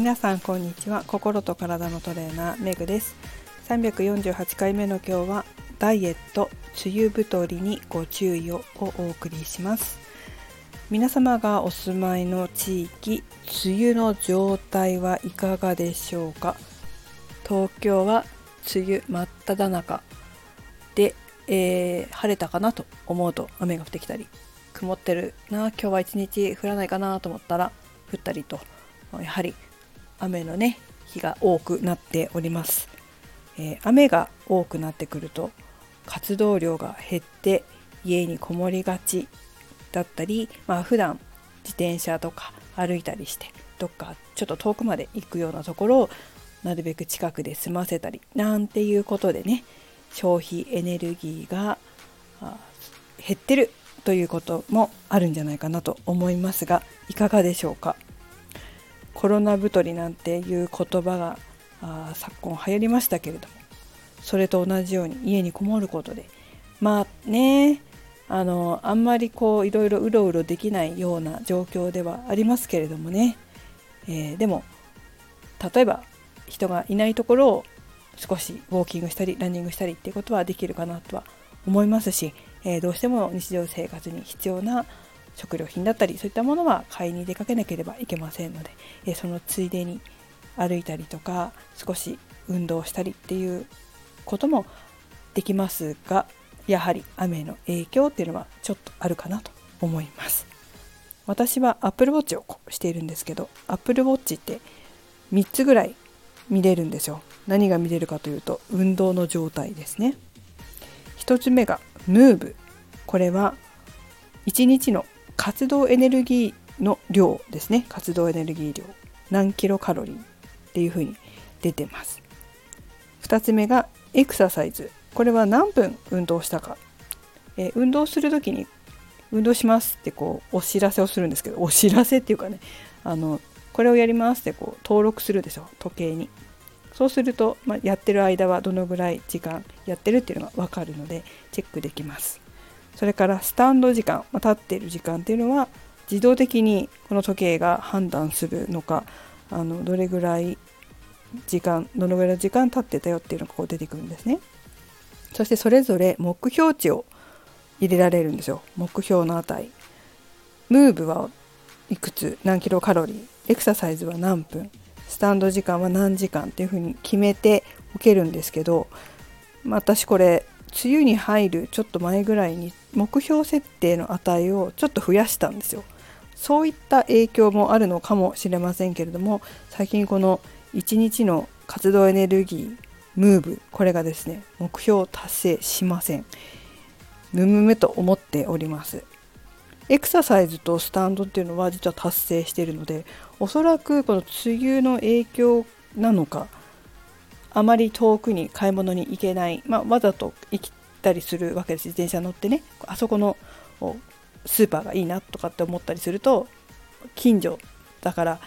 皆さんこんにちは。心と体のトレーナーメグです。348回目の今日はダイエット梅雨太りにご注意ををお送りします。皆様がお住まいの地域梅雨の状態はいかがでしょうか？東京は梅雨真っ只中。で、えー、晴れたかなと思うと雨が降ってきたり。曇ってるな今日は一日降らないかなと思ったら降ったりと。やはり雨のね日が多くなっております、えー、雨が多くなってくると活動量が減って家にこもりがちだったり、まあ普段自転車とか歩いたりしてどっかちょっと遠くまで行くようなところをなるべく近くで済ませたりなんていうことでね消費エネルギーが減ってるということもあるんじゃないかなと思いますがいかがでしょうか？コロナ太りなんていう言葉があ昨今流行りましたけれどもそれと同じように家にこもることでまあねあのあんまりこういろいろうろうろできないような状況ではありますけれどもね、えー、でも例えば人がいないところを少しウォーキングしたりランニングしたりっていうことはできるかなとは思いますし、えー、どうしても日常生活に必要な食料品だったりそういったものは買いに出かけなければいけませんので、え、そのついでに歩いたりとか少し運動したりっていうこともできますがやはり雨の影響っていうのはちょっとあるかなと思います。私は Apple Watch をしているんですけど Apple Watch って3つぐらい見れるんですよ。何が見れるかというと運動の状態ですね。1つ目が Move これは1日の活動エネルギーの量ですね。活動エネルギー量。何キロカロリーっていうふうに出てます。2つ目がエクササイズ。これは何分運動したか、えー、運動する時に運動しますってこうお知らせをするんですけどお知らせっていうかねあのこれをやりますってこう登録するでしょ時計に。そうすると、まあ、やってる間はどのぐらい時間やってるっていうのが分かるのでチェックできます。それからスタンド時間、まあ、立っている時間っていうのは自動的にこの時計が判断するのかあのどれぐらい時間どのぐらいの時間経ってたよっていうのがこう出てくるんですね。そしてそれぞれ目標値を入れられるんですよ。目標の値。ムーブはいくつ何キロカロリーエクササイズは何分スタンド時間は何時間っていうふうに決めておけるんですけど、まあ、私これ梅雨に入るちょっと前ぐらいに目標設定の値をちょっと増やしたんですよ。そういった影響もあるのかもしれませんけれども最近この1日の活動エネルギームーブこれがですね目標達成しませんむむむと思っておりますエクササイズとスタンドっていうのは実は達成しているのでおそらくこの梅雨の影響なのかあまり遠くに買い物に行けない、まあ、わざと行ったりするわけです自転車乗ってね。あそこのスーパーがいいなとかって思ったりすると近所だから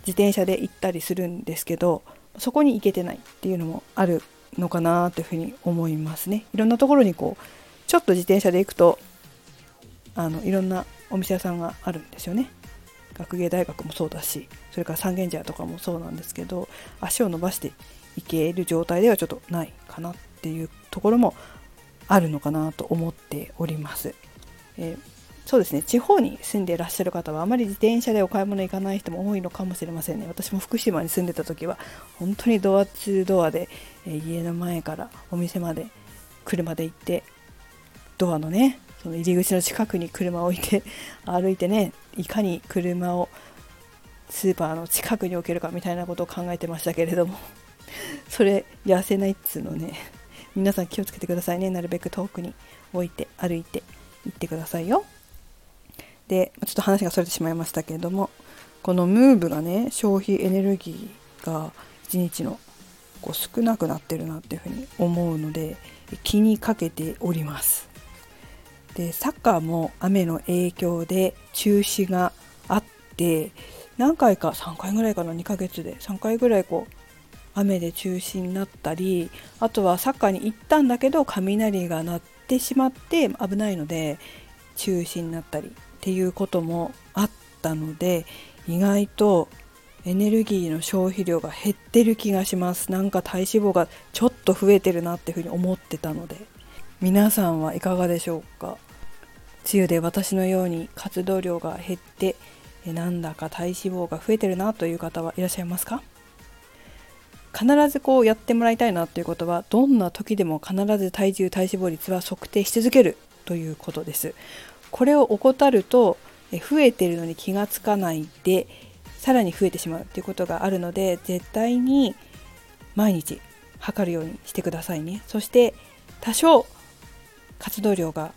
自転車で行ったりするんですけどそこに行けてないっていうのもあるのかなというふうに思いますね。いろんなところにこうちょっと自転車で行くとあのいろんなお店屋さんがあるんですよね。学芸大学もそうだしそれから三軒茶屋とかもそうなんですけど足を伸ばしていける状態ではちょっとないかなっていうところもあるのかなと思っております。えーそうですね。地方に住んでいらっしゃる方はあまり自転車でお買い物行かない人も多いのかもしれませんね。私も福島に住んでた時は本当にドアツードアで、え、家の前からお店まで車で行ってドアのねその入り口の近くに車を置いて 歩いてねいかに車をスーパーの近くに置けるかみたいなことを考えてましたけれどもそれ痩せないっつうのね。皆さん気をつけてくださいね。なるべく遠くに置いて歩いて行ってくださいよ。でちょっと話がそれてしまいましたけれどもこのムーブがね消費エネルギーが1日のこう少なくなってるなっていうふうに思うので気にかけております。でサッカーも雨の影響で中止があって何回か3回ぐらいかな2ヶ月で3回ぐらいこう雨で中止になったりあとはサッカーに行ったんだけど雷が鳴ってしまって危ないので中止になったりっていうこともあったので意外と、エネルギーの消費量が減ってる気がします。なんか体脂肪がちょっと増えてるなっていうふうに思ってたので。皆さんはいかがでしょうか？梅雨で私のように活動量が減ってなんだか体脂肪が増えてるなという方はいらっしゃいますか？必ずこうやってもらいたいなということはどんな時でも必ず体重体脂肪率は測定し続けるということです。これを怠ると増えてるのに気がつかないでさらに増えてしまうということがあるので絶対に毎日測るようにしてくださいね。そして多少活動量が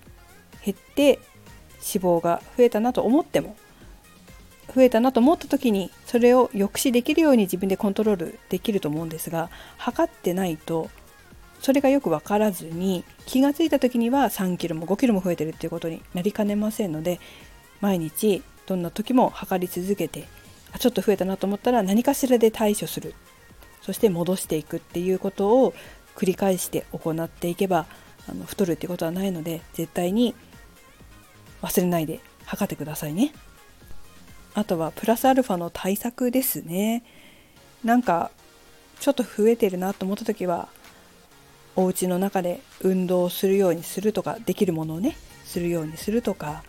減って脂肪が増えたなと思っても増えたなと思った時にそれを抑止できるように自分でコントロールできると思うんですが測ってないとそれがよく分からずに気が付いた時には3キロも5キロも増えてるっていうことになりかねませんので毎日どんな時も測り続けてちょっと増えたなと思ったら何かしらで対処する。そして戻していくっていうことを繰り返して行っていけばあの太るっていうことはないので絶対に忘れないで測ってくださいね。あとはプラスアルファの対策ですねなんかちょっと増えてるなと思った時はお家の中で運動するようにするとかできるものをねするようにするとか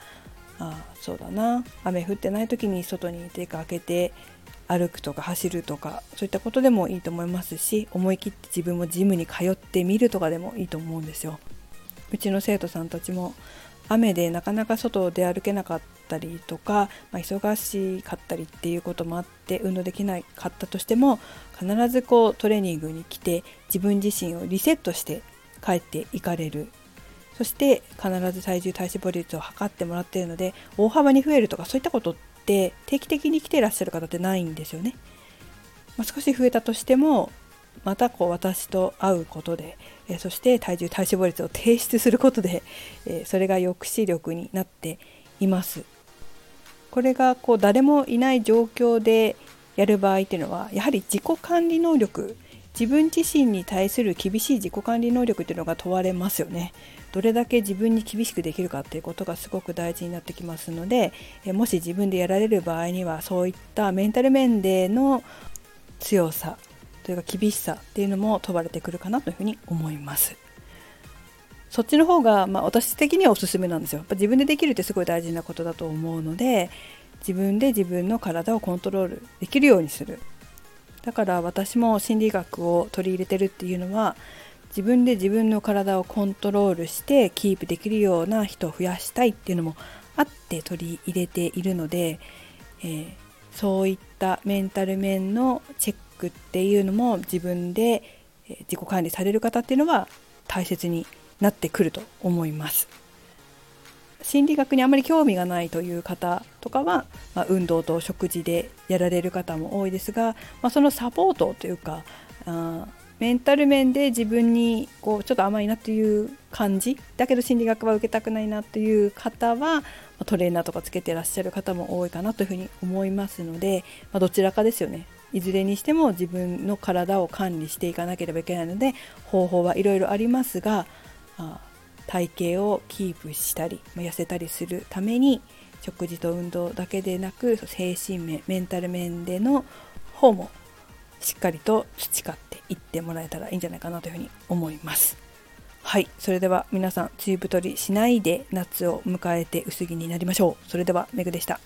あそうだな雨降ってない時に外に出かけて歩くとか走るとかそういったことでもいいと思いますし思い切って自分もジムに通ってみるとかでもいいと思うんですよ。うちの生徒さんたちも雨でなかなか外を出歩けなかったりとか、まあ、忙しかったりっていうこともあって運動できなかったとしても必ずこうトレーニングに来て自分自身をリセットして帰っていかれるそして必ず体重体脂肪率を測ってもらっているので大幅に増えるとかそういったことって定期的に来ていらっしゃる方ってないんですよね。まあ、少し増えたとしてもまたこう私と会うことで、えー、そして体重体脂肪率を提出することで、えー、それが抑止力になっています。これがこう誰もいない状況でやる場合っていうのはやはり自己管理能力自分自身に対する厳しい自己管理能力っていうのが問われますよね。どれだけ自分に厳しくできるかっていうことがすごく大事になってきますのでもし自分でやられる場合にはそういったメンタル面での強さというか厳しさっていうのも問われてくるかなというふうに思います。そっちの方が、まあ、私的にはおすすめなんですよ。やっぱ自分でできるってすごい大事なことだと思うので自分で自分の体をコントロールできるようにする。だから私も心理学を取り入れてるっていうのは自分で自分の体をコントロールしてキープできるような人を増やしたいっていうのもあって取り入れているので、えー、そういったメンタル面のチェックっていうのも自分で自己管理される方っていうのは大切になってくると思います。心理学にあまり興味がないという方とかは、まあ、運動と食事でやられる方も多いですが、まあ、そのサポートというかあメンタル面で自分にこうちょっと甘いなっていう感じだけど心理学は受けたくないなという方はトレーナーとかつけてらっしゃる方も多いかなというふうに思いますので、まあ、どちらかですよねいずれにしても自分の体を管理していかなければいけないので方法はいろいろありますが体型をキープしたり痩せたりするために食事と運動だけでなく精神面メンタル面での方もしっかりと培っていってもらえたらいいんじゃないかなというふうに思います。はい、それでは皆さん梅雨太りしないで夏を迎えて薄着になりましょう。それではめぐでした。